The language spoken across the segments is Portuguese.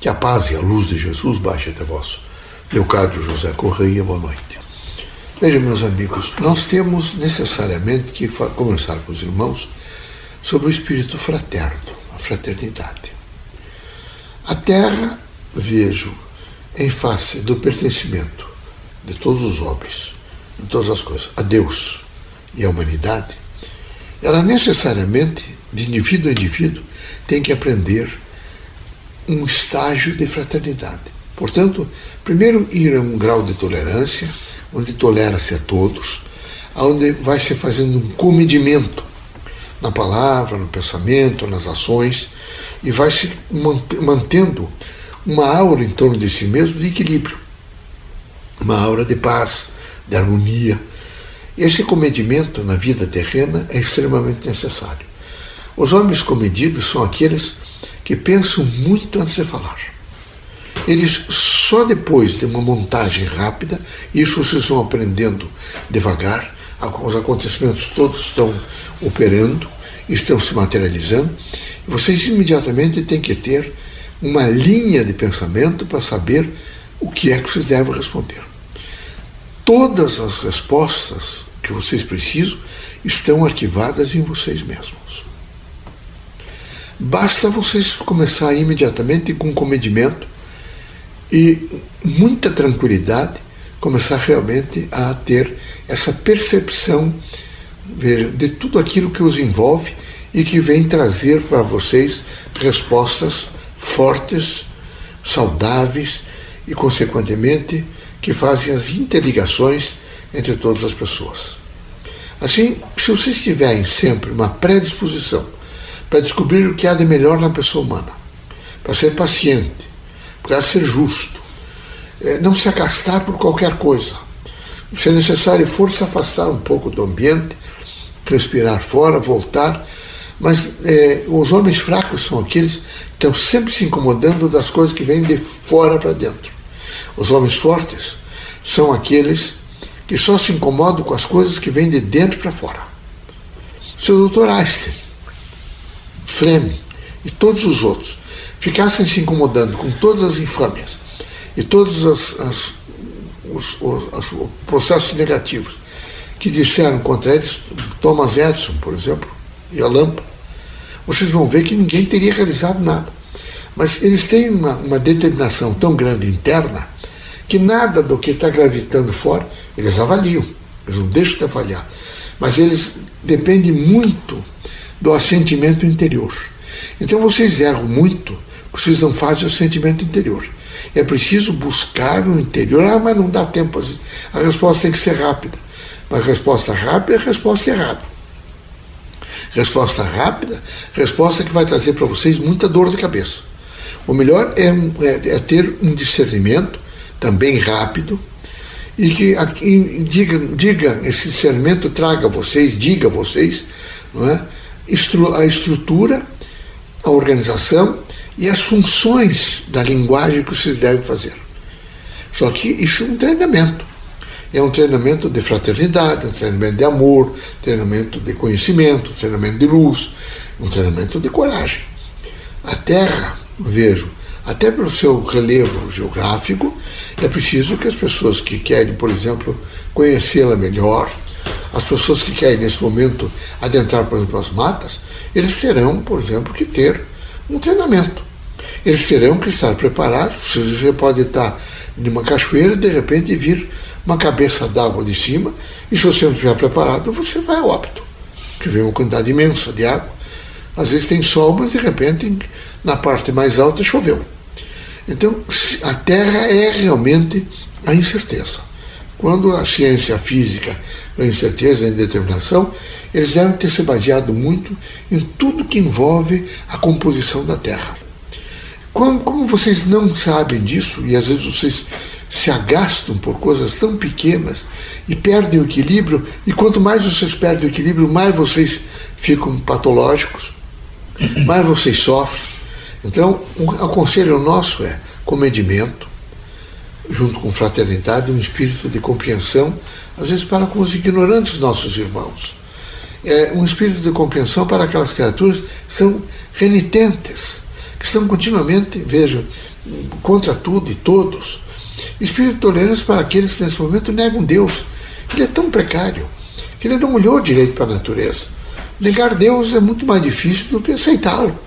Que a paz e a luz de Jesus baixe até vós. Leocádio José Correia, boa noite. Vejam, meus amigos, nós temos necessariamente que conversar com os irmãos sobre o espírito fraterno, a fraternidade. A Terra, vejo, em face do pertencimento de todos os homens, de todas as coisas, a Deus e a humanidade, ela necessariamente, de indivíduo a indivíduo, tem que aprender um estágio de fraternidade. Portanto, primeiro ir a um grau de tolerância, onde tolera-se a todos, onde vai se fazendo um comedimento na palavra, no pensamento, nas ações, e vai se mantendo uma aura em torno de si mesmo de equilíbrio, uma aura de paz, de harmonia. Esse comedimento na vida terrena é extremamente necessário. Os homens comedidos são aqueles que pensam muito antes de falar. Eles só depois de uma montagem rápida, isso vocês vão aprendendo devagar, os acontecimentos todos estão operando, estão se materializando, vocês imediatamente têm que ter uma linha de pensamento para saber o que é que vocês devem responder. Todas as respostas que vocês precisam estão arquivadas em vocês mesmos. Basta vocês começar imediatamente com comedimento e muita tranquilidade, começar realmente a ter essa percepção de tudo aquilo que os envolve e que vem trazer para vocês respostas fortes, saudáveis e, consequentemente, que fazem as interligações entre todas as pessoas. Assim, se vocês tiverem sempre uma predisposição para descobrir o que há de melhor na pessoa humana, para ser paciente, para ser justo, é, não se acastar por qualquer coisa. Se é necessário for se afastar um pouco do ambiente, respirar fora, voltar, mas é, os homens fracos são aqueles que estão sempre se incomodando das coisas que vêm de fora para dentro. Os homens fortes são aqueles que só se incomodam com as coisas que vêm de dentro para fora. Se o doutor Einstein Fleming e todos os outros ficassem se incomodando com todas as infâmias e todos as, as, os, os, os processos negativos que disseram contra eles, Thomas Edison, por exemplo, e a Lampa, vocês vão ver que ninguém teria realizado nada. Mas eles têm uma, uma determinação tão grande interna que nada do que está gravitando fora eles avaliam, eles não deixam de avaliar. Mas eles dependem muito do assentimento interior. Então vocês erram muito, vocês não fazem o sentimento interior. É preciso buscar no interior. Ah, mas não dá tempo. A resposta tem que ser rápida. Mas resposta rápida é resposta errada. Resposta rápida, resposta que vai trazer para vocês muita dor de cabeça. O melhor é, é, é ter um discernimento também rápido e que diga, diga esse discernimento traga a vocês, diga a vocês, não é? A estrutura, a organização e as funções da linguagem que vocês devem fazer. Só que isso é um treinamento. É um treinamento de fraternidade, um treinamento de amor, treinamento de conhecimento, treinamento de luz, um treinamento de coragem. A Terra, vejo, até pelo seu relevo geográfico, é preciso que as pessoas que querem, por exemplo, conhecê-la melhor, as pessoas que querem nesse momento adentrar, por exemplo, as matas, eles terão, por exemplo, que ter um treinamento. Eles terão que estar preparados. Você pode estar numa cachoeira e de repente vir uma cabeça d'água de cima, e se você não estiver preparado, você vai a óbito, que vem uma quantidade imensa de água. Às vezes tem sol, mas de repente na parte mais alta choveu. Então, a Terra é realmente a incerteza. Quando a ciência física, a incerteza e indeterminação, eles devem ter se baseado muito em tudo que envolve a composição da Terra. Como, como vocês não sabem disso, e às vezes vocês se agastam por coisas tão pequenas e perdem o equilíbrio, e quanto mais vocês perdem o equilíbrio, mais vocês ficam patológicos, mais vocês sofrem. Então, o conselho nosso é comedimento, junto com fraternidade, um espírito de compreensão, às vezes para com os ignorantes nossos irmãos. É um espírito de compreensão para aquelas criaturas que são renitentes, que estão continuamente, veja, contra tudo e todos. Espírito de tolerância para aqueles que nesse momento negam Deus. Ele é tão precário que ele não olhou direito para a natureza. Negar Deus é muito mais difícil do que aceitá-lo.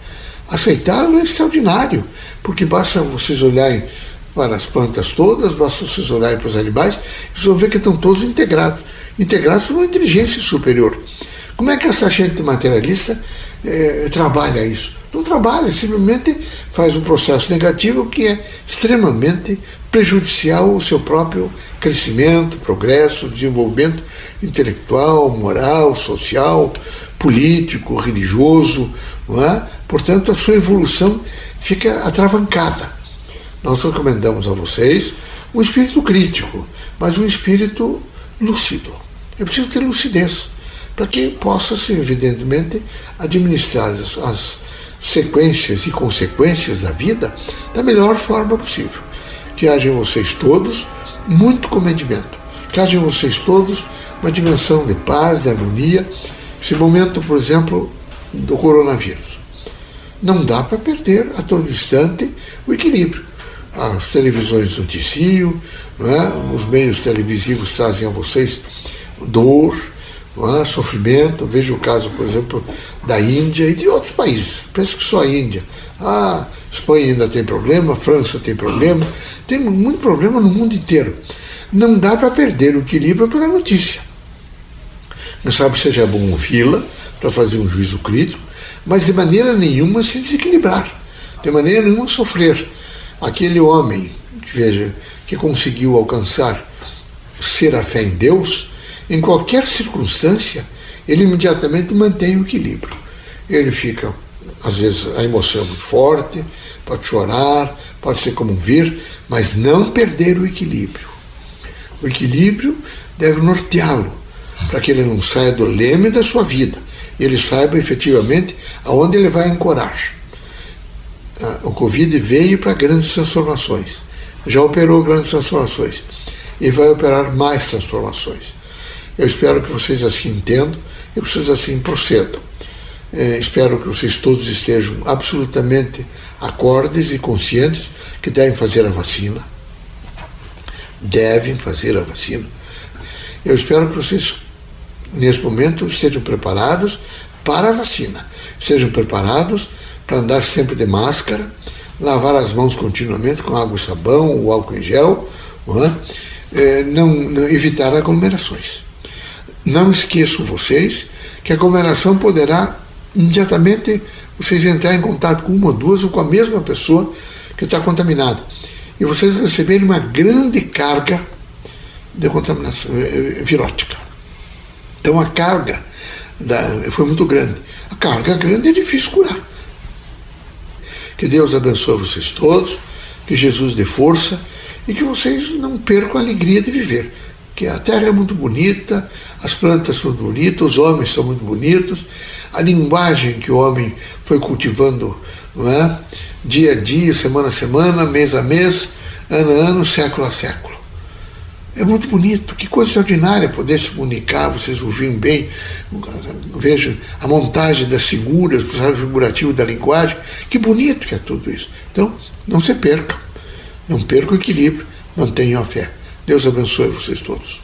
Aceitá-lo é extraordinário, porque basta vocês olharem para as plantas todas, basta vocês olharem para os animais, vocês vão ver que estão todos integrados integrados por uma inteligência superior. Como é que essa gente materialista eh, trabalha isso? Não trabalha, simplesmente faz um processo negativo que é extremamente prejudicial ao seu próprio crescimento, progresso, desenvolvimento intelectual, moral, social, político, religioso. Não é? Portanto, a sua evolução fica atravancada. Nós recomendamos a vocês um espírito crítico, mas um espírito lúcido. É preciso ter lucidez para que possa-se, evidentemente, administrar as, as sequências e consequências da vida da melhor forma possível. Que haja em vocês todos muito comedimento, que haja em vocês todos uma dimensão de paz, de harmonia. Esse momento, por exemplo, do coronavírus. Não dá para perder a todo instante o equilíbrio. As televisões noticiam, é? os meios televisivos trazem a vocês dor, é? sofrimento. Veja o caso, por exemplo, da Índia e de outros países. Penso que só a Índia. A Espanha ainda tem problema, França tem problema, tem muito problema no mundo inteiro. Não dá para perder o equilíbrio pela notícia. Não sabe se seja bom ouvi-la para fazer um juízo crítico, mas de maneira nenhuma se desequilibrar, de maneira nenhuma sofrer. Aquele homem, veja, que conseguiu alcançar ser a fé em Deus, em qualquer circunstância, ele imediatamente mantém o equilíbrio. Ele fica, às vezes, a emoção é muito forte, pode chorar, pode se comover, mas não perder o equilíbrio. O equilíbrio deve norteá-lo, para que ele não saia do leme da sua vida, ele saiba efetivamente aonde ele vai ancorar. Ah, o Covid veio para grandes transformações, já operou grandes transformações e vai operar mais transformações. Eu espero que vocês assim entendam e que vocês assim procedam. É, espero que vocês todos estejam absolutamente acordes e conscientes que devem fazer a vacina. Devem fazer a vacina. Eu espero que vocês, nesse momento, estejam preparados para a vacina. Estejam preparados para andar sempre de máscara, lavar as mãos continuamente com água e sabão ou álcool em gel, não, é? É, não, evitar aglomerações. Não esqueçam vocês que a aglomeração poderá imediatamente vocês entrar em contato com uma duas ou com a mesma pessoa que está contaminada. E vocês receberem uma grande carga de contaminação eh, virótica. Então a carga da, foi muito grande. A carga grande é difícil curar. Que Deus abençoe vocês todos, que Jesus dê força e que vocês não percam a alegria de viver que a terra é muito bonita, as plantas são bonitas, os homens são muito bonitos, a linguagem que o homem foi cultivando não é? dia a dia, semana a semana, mês a mês, ano a ano, século a século. É muito bonito, que coisa extraordinária poder se comunicar, vocês ouviram bem, vejam a montagem das figuras, o usuário figurativo da linguagem, que bonito que é tudo isso. Então, não se percam, não percam o equilíbrio, mantenham a fé. Deus abençoe vocês todos.